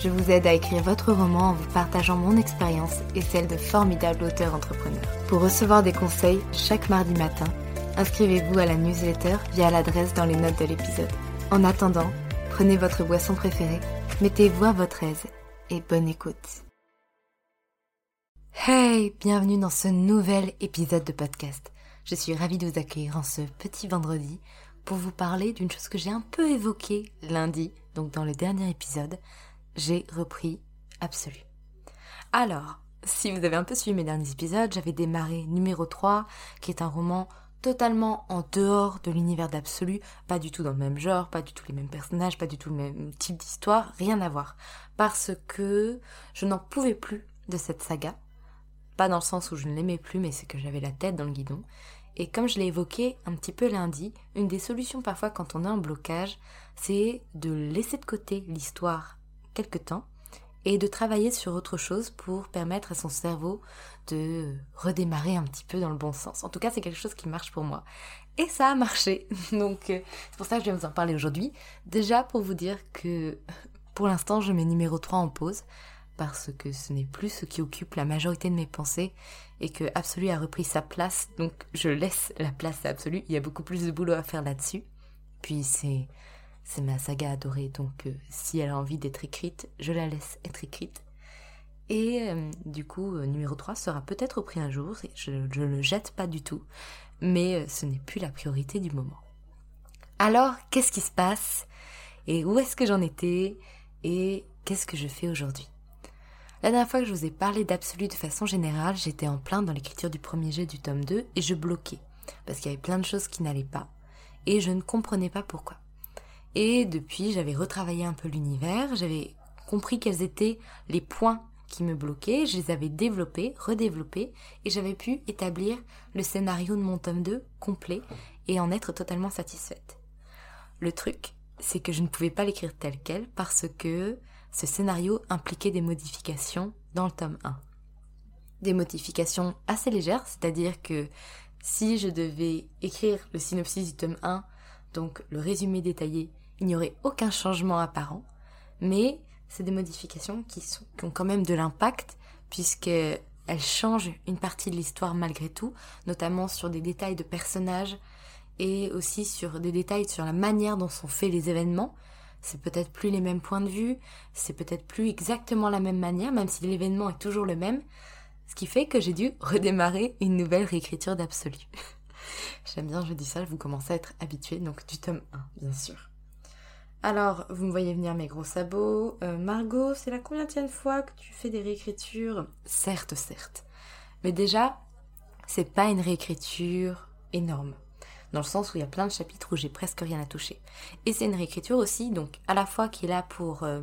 je vous aide à écrire votre roman en vous partageant mon expérience et celle de formidables auteurs entrepreneurs. Pour recevoir des conseils chaque mardi matin, inscrivez-vous à la newsletter via l'adresse dans les notes de l'épisode. En attendant, prenez votre boisson préférée, mettez-vous à votre aise et bonne écoute. Hey, bienvenue dans ce nouvel épisode de podcast. Je suis ravie de vous accueillir en ce petit vendredi pour vous parler d'une chose que j'ai un peu évoquée lundi, donc dans le dernier épisode. J'ai repris Absolu. Alors, si vous avez un peu suivi mes derniers épisodes, j'avais démarré numéro 3, qui est un roman totalement en dehors de l'univers d'Absolu, pas du tout dans le même genre, pas du tout les mêmes personnages, pas du tout le même type d'histoire, rien à voir. Parce que je n'en pouvais plus de cette saga, pas dans le sens où je ne l'aimais plus, mais c'est que j'avais la tête dans le guidon. Et comme je l'ai évoqué un petit peu lundi, une des solutions parfois quand on a un blocage, c'est de laisser de côté l'histoire temps et de travailler sur autre chose pour permettre à son cerveau de redémarrer un petit peu dans le bon sens. En tout cas, c'est quelque chose qui marche pour moi. Et ça a marché. Donc, euh, c'est pour ça que je viens vous en parler aujourd'hui. Déjà pour vous dire que pour l'instant, je mets numéro 3 en pause parce que ce n'est plus ce qui occupe la majorité de mes pensées et que Absolu a repris sa place, donc je laisse la place à Absolu. Il y a beaucoup plus de boulot à faire là-dessus. Puis c'est c'est ma saga adorée, donc euh, si elle a envie d'être écrite, je la laisse être écrite. Et euh, du coup, euh, numéro 3 sera peut-être repris un jour, je ne le jette pas du tout, mais ce n'est plus la priorité du moment. Alors, qu'est-ce qui se passe? Et où est-ce que j'en étais? Et qu'est-ce que je fais aujourd'hui? La dernière fois que je vous ai parlé d'Absolu de façon générale, j'étais en plein dans l'écriture du premier jet du tome 2 et je bloquais. Parce qu'il y avait plein de choses qui n'allaient pas. Et je ne comprenais pas pourquoi. Et depuis, j'avais retravaillé un peu l'univers, j'avais compris quels étaient les points qui me bloquaient, je les avais développés, redéveloppés, et j'avais pu établir le scénario de mon tome 2 complet et en être totalement satisfaite. Le truc, c'est que je ne pouvais pas l'écrire tel quel parce que ce scénario impliquait des modifications dans le tome 1. Des modifications assez légères, c'est-à-dire que si je devais écrire le synopsis du tome 1, donc le résumé détaillé, il n'y aurait aucun changement apparent, mais c'est des modifications qui, ont quand même de l'impact, puisqu'elles changent une partie de l'histoire malgré tout, notamment sur des détails de personnages et aussi sur des détails sur la manière dont sont faits les événements, c'est peut-être plus les mêmes points de vue, c'est peut-être plus exactement la même manière, même si l'événement est toujours le même, ce qui fait que j'ai dû redémarrer une nouvelle réécriture d'absolu. J'aime bien, je dis ça, vous commencez à être habitué, donc du tome 1, bien sûr. Alors, vous me voyez venir mes gros sabots. Euh, Margot, c'est la combienième fois que tu fais des réécritures Certes, certes. Mais déjà, c'est pas une réécriture énorme dans le sens où il y a plein de chapitres où j'ai presque rien à toucher. Et c'est une réécriture aussi, donc à la fois qui est là pour euh,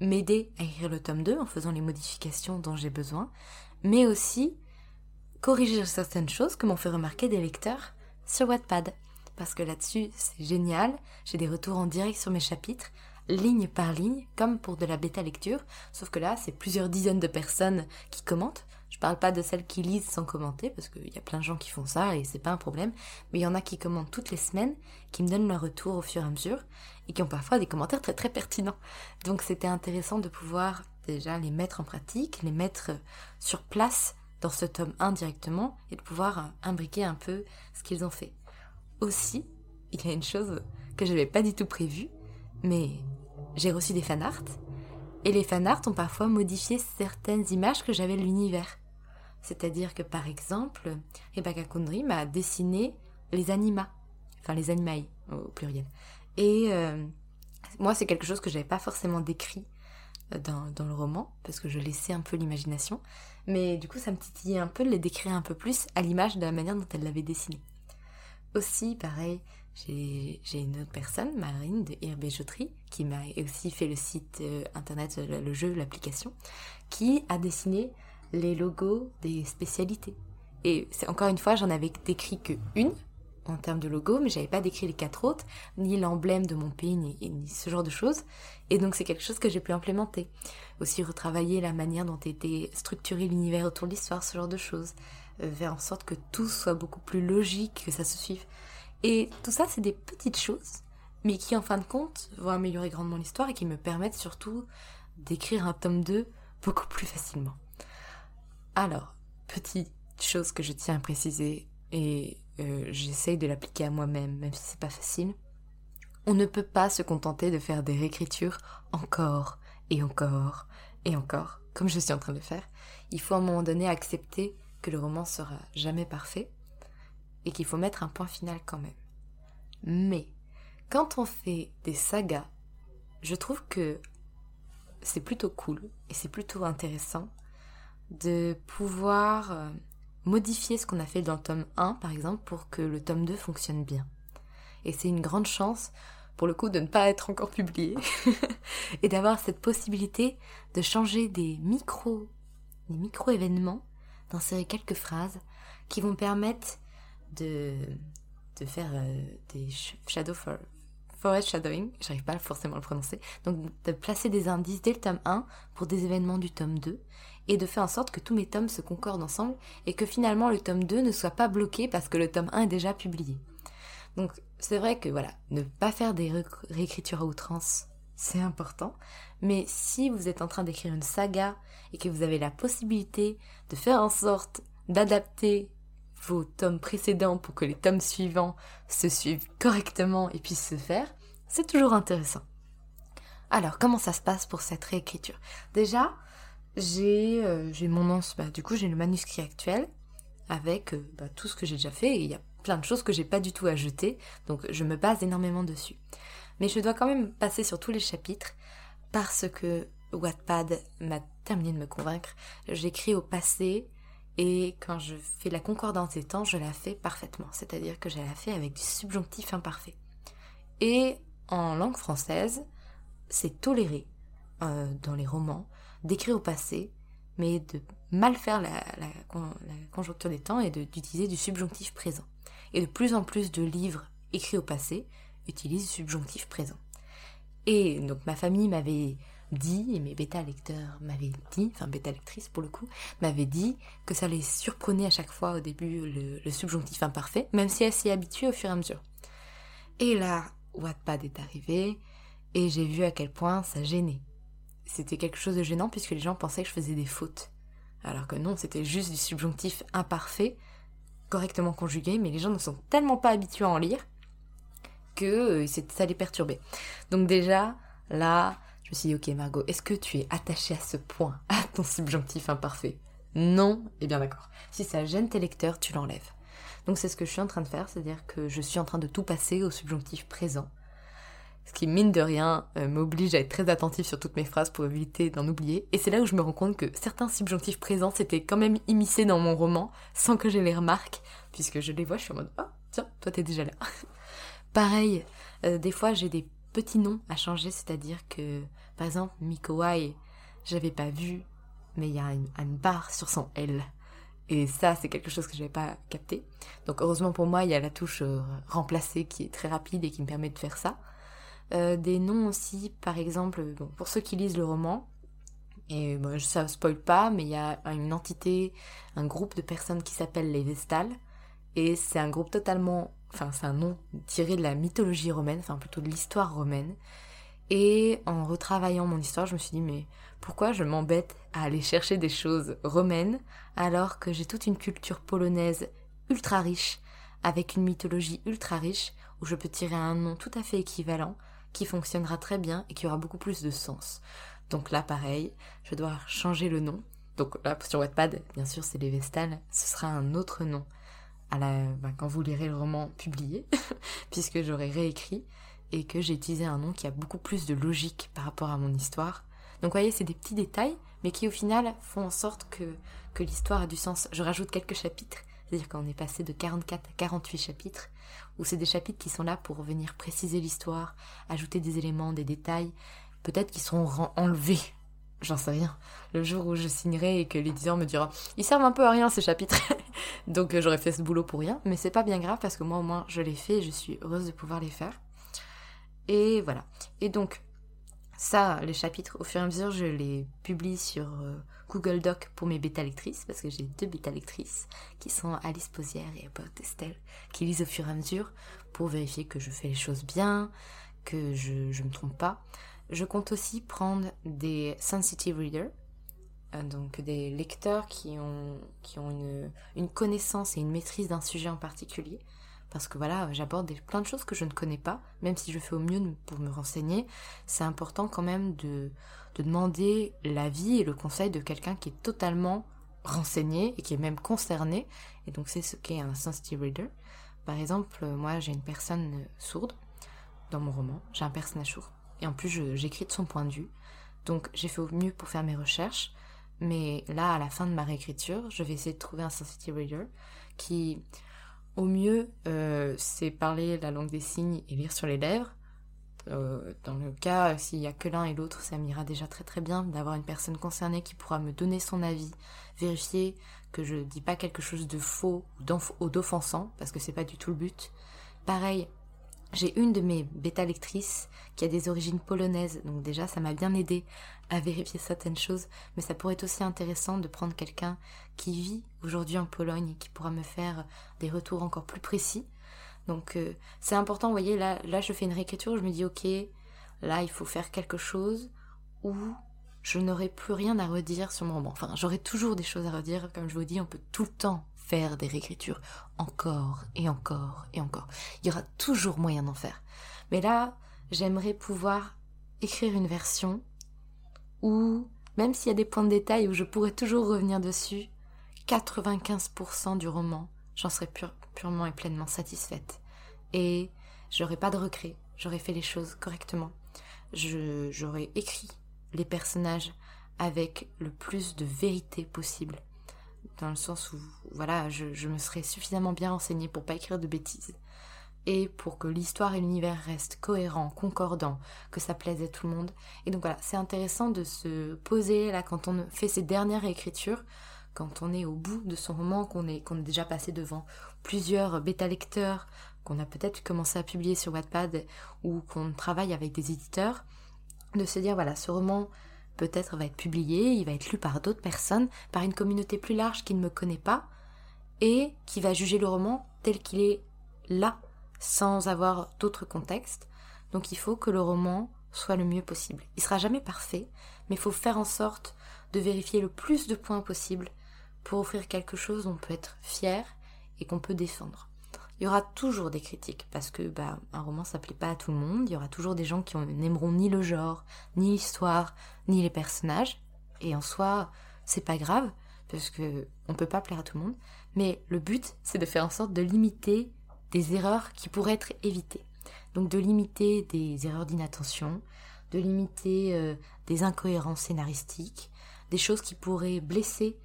m'aider à écrire le tome 2 en faisant les modifications dont j'ai besoin, mais aussi corriger certaines choses que m'ont fait remarquer des lecteurs sur Wattpad. Parce que là-dessus, c'est génial, j'ai des retours en direct sur mes chapitres, ligne par ligne, comme pour de la bêta lecture, sauf que là, c'est plusieurs dizaines de personnes qui commentent. Je parle pas de celles qui lisent sans commenter, parce qu'il y a plein de gens qui font ça et c'est pas un problème, mais il y en a qui commentent toutes les semaines, qui me donnent leur retour au fur et à mesure, et qui ont parfois des commentaires très très pertinents. Donc c'était intéressant de pouvoir déjà les mettre en pratique, les mettre sur place dans ce tome 1 directement, et de pouvoir imbriquer un peu ce qu'ils ont fait. Aussi, il y a une chose que je n'avais pas du tout prévue, mais j'ai reçu des fanarts, et les fanarts ont parfois modifié certaines images que j'avais de l'univers. C'est-à-dire que par exemple, Rebecca Kundry m'a dessiné les animas, enfin les animailles au pluriel. Et euh, moi, c'est quelque chose que j'avais pas forcément décrit euh, dans, dans, le roman, parce que je laissais un peu l'imagination. Mais du coup, ça me titillait un peu de les décrire un peu plus à l'image de la manière dont elle l'avait dessiné. Aussi, pareil, j'ai une autre personne, Marine de Herbéjoterie, qui m'a aussi fait le site euh, internet, le jeu, l'application, qui a dessiné les logos des spécialités. Et encore une fois, j'en avais décrit que une en termes de logo, mais j'avais pas décrit les quatre autres, ni l'emblème de mon pays, ni, ce genre de choses. Et donc c'est quelque chose que j'ai pu implémenter. Aussi retravailler la manière dont était structuré l'univers autour de l'histoire, ce genre de choses. Euh, faire en sorte que tout soit beaucoup plus logique, que ça se suive. Et tout ça, c'est des petites choses, mais qui en fin de compte vont améliorer grandement l'histoire et qui me permettent surtout d'écrire un tome 2 beaucoup plus facilement. Alors, petite chose que je tiens à préciser, et euh, j'essaye de l'appliquer à moi-même, même si c'est pas facile. On ne peut pas se contenter de faire des réécritures encore et encore et encore, comme je suis en train de faire. Il faut à un moment donné accepter que le roman sera jamais parfait et qu'il faut mettre un point final quand même. Mais quand on fait des sagas, je trouve que c'est plutôt cool et c'est plutôt intéressant de pouvoir euh, modifier ce qu'on a fait dans le tome 1, par exemple, pour que le tome 2 fonctionne bien. Et c'est une grande chance, pour le coup, de ne pas être encore publié, et d'avoir cette possibilité de changer des micro, des micro-événements, d'insérer quelques phrases qui vont permettre de, de faire euh, des shadow for, forest shadowing, j'arrive pas forcément à le prononcer, donc de placer des indices dès le tome 1 pour des événements du tome 2, et de faire en sorte que tous mes tomes se concordent ensemble et que finalement le tome 2 ne soit pas bloqué parce que le tome 1 est déjà publié. Donc c'est vrai que voilà, ne pas faire des réécritures à outrance, c'est important, mais si vous êtes en train d'écrire une saga et que vous avez la possibilité de faire en sorte d'adapter vos tomes précédents pour que les tomes suivants se suivent correctement et puissent se faire, c'est toujours intéressant. Alors, comment ça se passe pour cette réécriture? Déjà, j'ai euh, mon bah, le manuscrit actuel avec euh, bah, tout ce que j'ai déjà fait et il y a plein de choses que j'ai pas du tout ajouté donc je me base énormément dessus. Mais je dois quand même passer sur tous les chapitres parce que Wattpad m'a terminé de me convaincre. J'écris au passé et quand je fais la concordance des temps, je la fais parfaitement, c'est-à-dire que je la fais avec du subjonctif imparfait. Et en langue française, c'est toléré euh, dans les romans d'écrire au passé, mais de mal faire la, conjoncture des temps et d'utiliser du subjonctif présent. Et de plus en plus de livres écrits au passé utilisent du subjonctif présent. Et donc ma famille m'avait dit, et mes bêta-lecteurs m'avaient dit, enfin bêta-lectrices pour le coup, m'avaient dit que ça les surprenait à chaque fois au début le, subjonctif imparfait, même si elle s'y habituait au fur et à mesure. Et là, Wattpad est arrivé, et j'ai vu à quel point ça gênait c'était quelque chose de gênant puisque les gens pensaient que je faisais des fautes. Alors que non, c'était juste du subjonctif imparfait, correctement conjugué, mais les gens ne sont tellement pas habitués à en lire que euh, ça les perturbait. Donc déjà, là, je me suis dit, ok Margot, est-ce que tu es attachée à ce point, à ton subjonctif imparfait? Non Eh bien d'accord. Si ça gêne tes lecteurs, tu l'enlèves. Donc c'est ce que je suis en train de faire, c'est-à-dire que je suis en train de tout passer au subjonctif présent ce qui mine de rien euh, m'oblige à être très attentif sur toutes mes phrases pour éviter d'en oublier. Et c'est là où je me rends compte que certains subjonctifs présents s'étaient quand même immiscés dans mon roman sans que je les remarque, puisque je les vois, je suis en mode oh tiens, toi t'es déjà là. Pareil, euh, des fois j'ai des petits noms à changer, c'est-à-dire que par exemple Mikowai, j'avais pas vu, mais il y a une, barre sur son L. Et ça, c'est quelque chose que je n'avais pas capté. Donc heureusement pour moi, il y a la touche euh, remplacer qui est très rapide et qui me permet de faire ça. Euh, des noms aussi, par exemple, pour ceux qui lisent le roman, Et bon, ça spoil pas, mais il y a une entité, un groupe de personnes qui s'appellent les Vestales. Et c'est un groupe totalement, enfin c'est un nom tiré de la mythologie romaine, enfin plutôt de l'histoire romaine. Et en retravaillant mon histoire, je me suis dit mais pourquoi je m'embête à aller chercher des choses romaines alors que j'ai toute une culture polonaise ultra riche, avec une mythologie ultra riche, où je peux tirer un nom tout à fait équivalent, qui fonctionnera très bien et qui aura beaucoup plus de sens. Donc là, pareil, je dois changer le nom. Donc là, sur Wattpad, bien sûr, c'est les Vestales. Ce sera un autre nom ben, quand vous lirez le roman publié, puisque j'aurai réécrit et que j'ai utilisé un nom qui a beaucoup plus de logique par rapport à mon histoire. Donc vous voyez, c'est des petits détails, mais qui au final font en sorte que, que l'histoire a du sens. Je rajoute quelques chapitres, c'est-à-dire qu'on est passé de 44 à 48 chapitres, où c'est des chapitres qui sont là pour venir préciser l'histoire, ajouter des éléments, des détails, peut-être qu'ils seront enlevés. J'en sais rien. Le jour où je signerai et que l'éditeur me dira ils servent un peu à rien ces chapitres. Donc euh, j'aurais fait ce boulot pour rien, mais c'est pas bien grave parce que moi au moins je l'ai fait et je suis heureuse de pouvoir les faire. Et voilà. Et donc ça, les chapitres, au fur et à mesure, je les publie sur euh, Google Doc pour mes bêta lectrices, parce que j'ai deux bêta lectrices qui sont Alice Posière et About Estelle, qui lisent au fur et à mesure pour vérifier que je fais les choses bien, que je ne me trompe pas. Je compte aussi prendre des sensitive readers, euh, donc des lecteurs qui ont, une connaissance et une maîtrise d'un sujet en particulier. Parce que voilà, j'aborde plein de choses que je ne connais pas, même si je fais au mieux pour me renseigner. C'est important quand même de, de demander l'avis et le conseil de quelqu'un qui est totalement renseigné et qui est même concerné. Et donc c'est ce qu'est un sensitive reader. Par exemple, moi j'ai une personne sourde dans mon roman, j'ai un personnage sourd. Et en plus, j'écris de son point de vue. Donc, j'ai fait au mieux pour faire mes recherches. Mais là, à la fin de ma réécriture, je vais essayer de trouver un sensitive reader qui, au mieux, euh, sait parler la langue des signes et lire sur les lèvres. Euh, dans le cas, s'il n'y a que l'un et l'autre, ça m'ira déjà très très bien d'avoir une personne concernée qui pourra me donner son avis, vérifier que je dis pas quelque chose de faux ou d'offensant, parce que c'est pas du tout le but. Pareil, j'ai une de mes bêta lectrices qui a des origines polonaises, donc déjà ça m'a bien aidé à vérifier certaines choses, mais ça pourrait être aussi intéressant de prendre quelqu'un qui vit aujourd'hui en Pologne et qui pourra me faire des retours encore plus précis. Donc euh, c'est important, vous voyez, là, je fais une réécriture, je me dis ok, là il faut faire quelque chose où je n'aurai plus rien à redire sur mon. Enfin, j'aurai toujours des choses à redire, comme je vous dis, on peut tout le temps faire des réécritures encore et encore et encore. Il y aura toujours moyen d'en faire. Mais là, j'aimerais pouvoir écrire une version où, même s'il y a des points de détail où je pourrais toujours revenir dessus, 95% du roman, j'en serais purement et pleinement satisfaite. Et j'aurais pas de regrets, j'aurais fait les choses correctement. J'aurais écrit les personnages avec le plus de vérité possible dans le sens où voilà, je, me serais suffisamment bien renseignée pour pas écrire de bêtises et pour que l'histoire et l'univers restent cohérents, concordants, que ça plaise à tout le monde. Et donc voilà, c'est intéressant de se poser là quand on fait ses dernières écritures, quand on est au bout de son roman, qu'on est, qu'on est déjà passé devant plusieurs bêta-lecteurs, qu'on a peut-être commencé à publier sur Wattpad ou qu'on travaille avec des éditeurs, de se dire voilà, ce roman, peut-être va être publié, il va être lu par d'autres personnes, par une communauté plus large qui ne me connaît pas, et qui va juger le roman tel qu'il est là, sans avoir d'autres contextes. Donc il faut que le roman soit le mieux possible. Il sera jamais parfait, mais il faut faire en sorte de vérifier le plus de points possible pour offrir quelque chose dont on peut être fier et qu'on peut défendre. Il y aura toujours des critiques parce que bah, un roman ça plaît pas à tout le monde. Il y aura toujours des gens qui n'aimeront ni le genre, ni l'histoire, ni les personnages. Et en soi, c'est pas grave parce que on peut pas plaire à tout le monde. Mais le but, c'est de faire en sorte de limiter des erreurs qui pourraient être évitées. Donc de limiter des erreurs d'inattention, de limiter euh, des incohérences scénaristiques, des choses qui pourraient blesser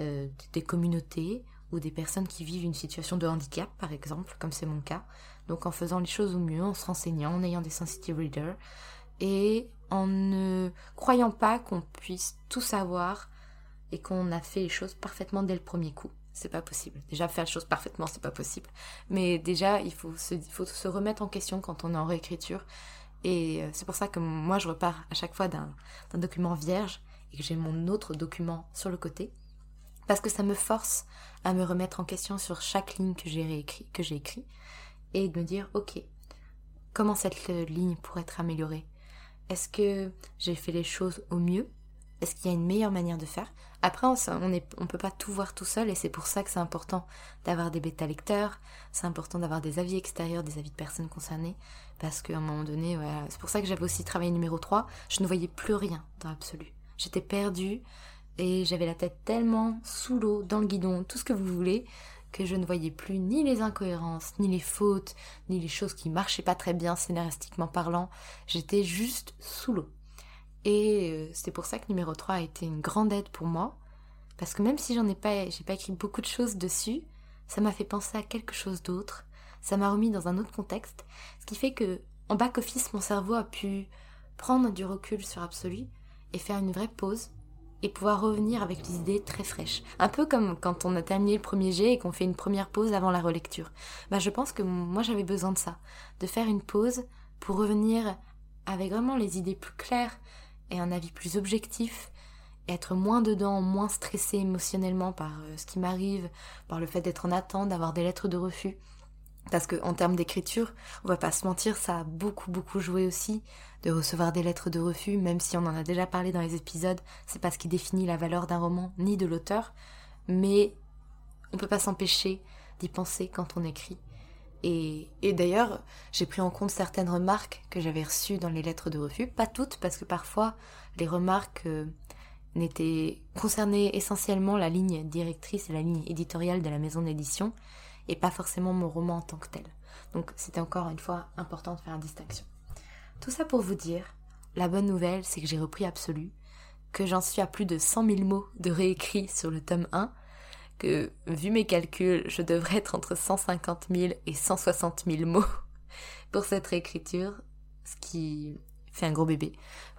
euh, des communautés ou des personnes qui vivent une situation de handicap, par exemple, comme c'est mon cas. Donc en faisant les choses au mieux, en se renseignant, en ayant des sensitive readers, et en ne croyant pas qu'on puisse tout savoir et qu'on a fait les choses parfaitement dès le premier coup. C'est pas possible. Déjà, faire les choses parfaitement, c'est pas possible. Mais déjà, il faut se, remettre en question quand on est en réécriture. Et euh, c'est pour ça que moi, je repars à chaque fois d'un document vierge et que j'ai mon autre document sur le côté, parce que ça me force à me remettre en question sur chaque ligne que j'ai réécrit, écrit, et de me dire, ok, comment cette ligne pourrait être améliorée? Est-ce que j'ai fait les choses au mieux? Est-ce qu'il y a une meilleure manière de faire? Après, on ne peut pas tout voir tout seul, et c'est pour ça que c'est important d'avoir des bêta-lecteurs, c'est important d'avoir des avis extérieurs, des avis de personnes concernées, parce qu'à un moment donné, c'est pour ça que j'avais aussi travaillé numéro 3, je ne voyais plus rien dans l'absolu. J'étais perdue, et j'avais la tête tellement sous l'eau, dans le guidon, tout ce que vous voulez, que je ne voyais plus ni les incohérences, ni les fautes, ni les choses qui marchaient pas très bien scénaristiquement parlant. J'étais juste sous l'eau. Et euh, c'est pour ça que numéro 3 a été une grande aide pour moi, parce que même si j'en ai pas, j'ai pas écrit beaucoup de choses dessus, ça m'a fait penser à quelque chose d'autre, ça m'a remis dans un autre contexte, ce qui fait que en back office mon cerveau a pu prendre du recul sur Absolu et faire une vraie pause et pouvoir revenir avec des idées très fraîches. Un peu comme quand on a terminé le premier jet et qu'on fait une première pause avant la relecture. Bah, je pense que moi j'avais besoin de ça, de faire une pause pour revenir avec vraiment les idées plus claires et un avis plus objectif, être moins dedans, moins stressé émotionnellement par euh, ce qui m'arrive, par le fait d'être en attente, d'avoir des lettres de refus. Parce que en termes d'écriture, on va pas se mentir, ça a beaucoup beaucoup joué aussi de recevoir des lettres de refus, même si on en a déjà parlé dans les épisodes, c'est pas ce qui définit la valeur d'un roman ni de l'auteur, mais on peut pas s'empêcher d'y penser quand on écrit. Et, d'ailleurs, j'ai pris en compte certaines remarques que j'avais reçues dans les lettres de refus, pas toutes, parce que parfois les remarques euh, n'étaient concernées essentiellement la ligne directrice et la ligne éditoriale de la maison d'édition, et pas forcément mon roman en tant que tel. Donc c'était encore une fois important de faire une distinction. Tout ça pour vous dire, la bonne nouvelle c'est que j'ai repris Absolu, que j'en suis à plus de 100 000 mots de réécrit sur le tome 1, que vu mes calculs, je devrais être entre 150 000 et 160 000 mots pour cette réécriture, ce qui fait un gros bébé.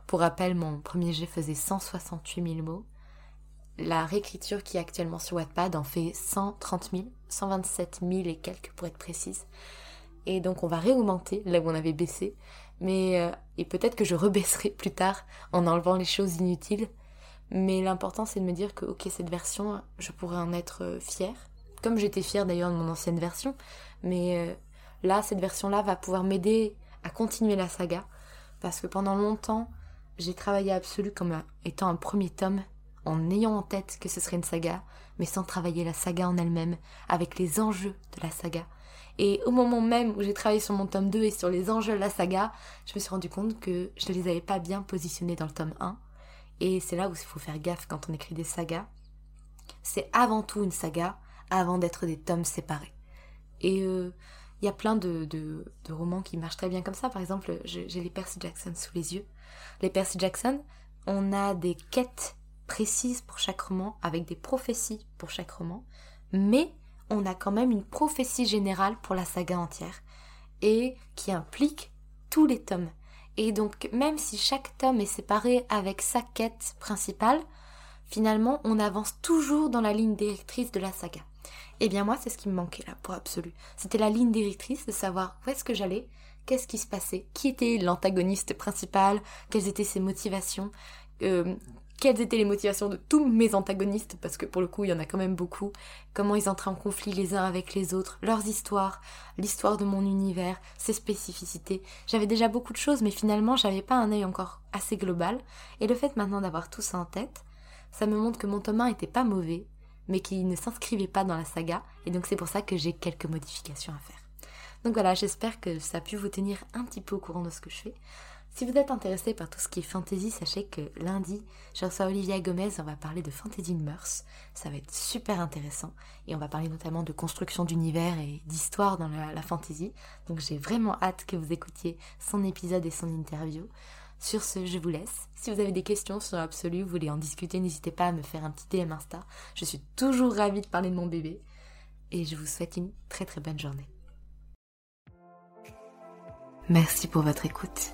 Pour rappel, mon premier jet faisait 168 000 mots, la réécriture qui est actuellement sur Wattpad en fait 130 000, 127 000 et quelques pour être précise. Et donc on va réaugmenter là où on avait baissé. Mais euh, et peut-être que je rebaisserai plus tard en enlevant les choses inutiles. Mais l'important c'est de me dire que ok cette version, je pourrais en être euh, fière. Comme j'étais fière d'ailleurs de mon ancienne version. Mais euh, là, cette version-là va pouvoir m'aider à continuer la saga. Parce que pendant longtemps, j'ai travaillé Absolu comme étant un premier tome en ayant en tête que ce serait une saga, mais sans travailler la saga en elle-même, avec les enjeux de la saga. Et au moment même où j'ai travaillé sur mon tome 2 et sur les enjeux de la saga, je me suis rendu compte que je ne les avais pas bien positionnés dans le tome 1. Et c'est là où il faut faire gaffe quand on écrit des sagas. C'est avant tout une saga, avant d'être des tomes séparés. Et euh, il y a plein de, romans qui marchent très bien comme ça. Par exemple, j'ai les Percy Jackson sous les yeux. Les Percy Jackson, on a des quêtes précise pour chaque roman, avec des prophéties pour chaque roman, mais on a quand même une prophétie générale pour la saga entière, et qui implique tous les tomes. Et donc même si chaque tome est séparé avec sa quête principale, finalement on avance toujours dans la ligne directrice de la saga. Et eh bien moi c'est ce qui me manquait là pour absolu. C'était la ligne directrice de savoir où est-ce que j'allais, qu'est-ce qui se passait, qui était l'antagoniste principal, quelles étaient ses motivations, euh, quelles étaient les motivations de tous mes antagonistes, parce que pour le coup il y en a quand même beaucoup, comment ils entraient en conflit les uns avec les autres, leurs histoires, l'histoire de mon univers, ses spécificités. J'avais déjà beaucoup de choses, mais finalement j'avais pas un œil encore assez global, et le fait maintenant d'avoir tout ça en tête, ça me montre que mon tome 1 était pas mauvais, mais qu'il ne s'inscrivait pas dans la saga, et donc c'est pour ça que j'ai quelques modifications à faire. Donc voilà, j'espère que ça a pu vous tenir un petit peu au courant de ce que je fais. Si vous êtes intéressé par tout ce qui est fantasy, sachez que lundi, je reçois Olivia Gomez, on va parler de fantasy de mœurs. Ça va être super intéressant. Et on va parler notamment de construction d'univers et d'histoire dans la, fantasy. Donc j'ai vraiment hâte que vous écoutiez son épisode et son interview. Sur ce, je vous laisse. Si vous avez des questions sur l'absolu, vous voulez en discuter, n'hésitez pas à me faire un petit DM Insta. Je suis toujours ravie de parler de mon bébé. Et je vous souhaite une très très bonne journée. Merci pour votre écoute.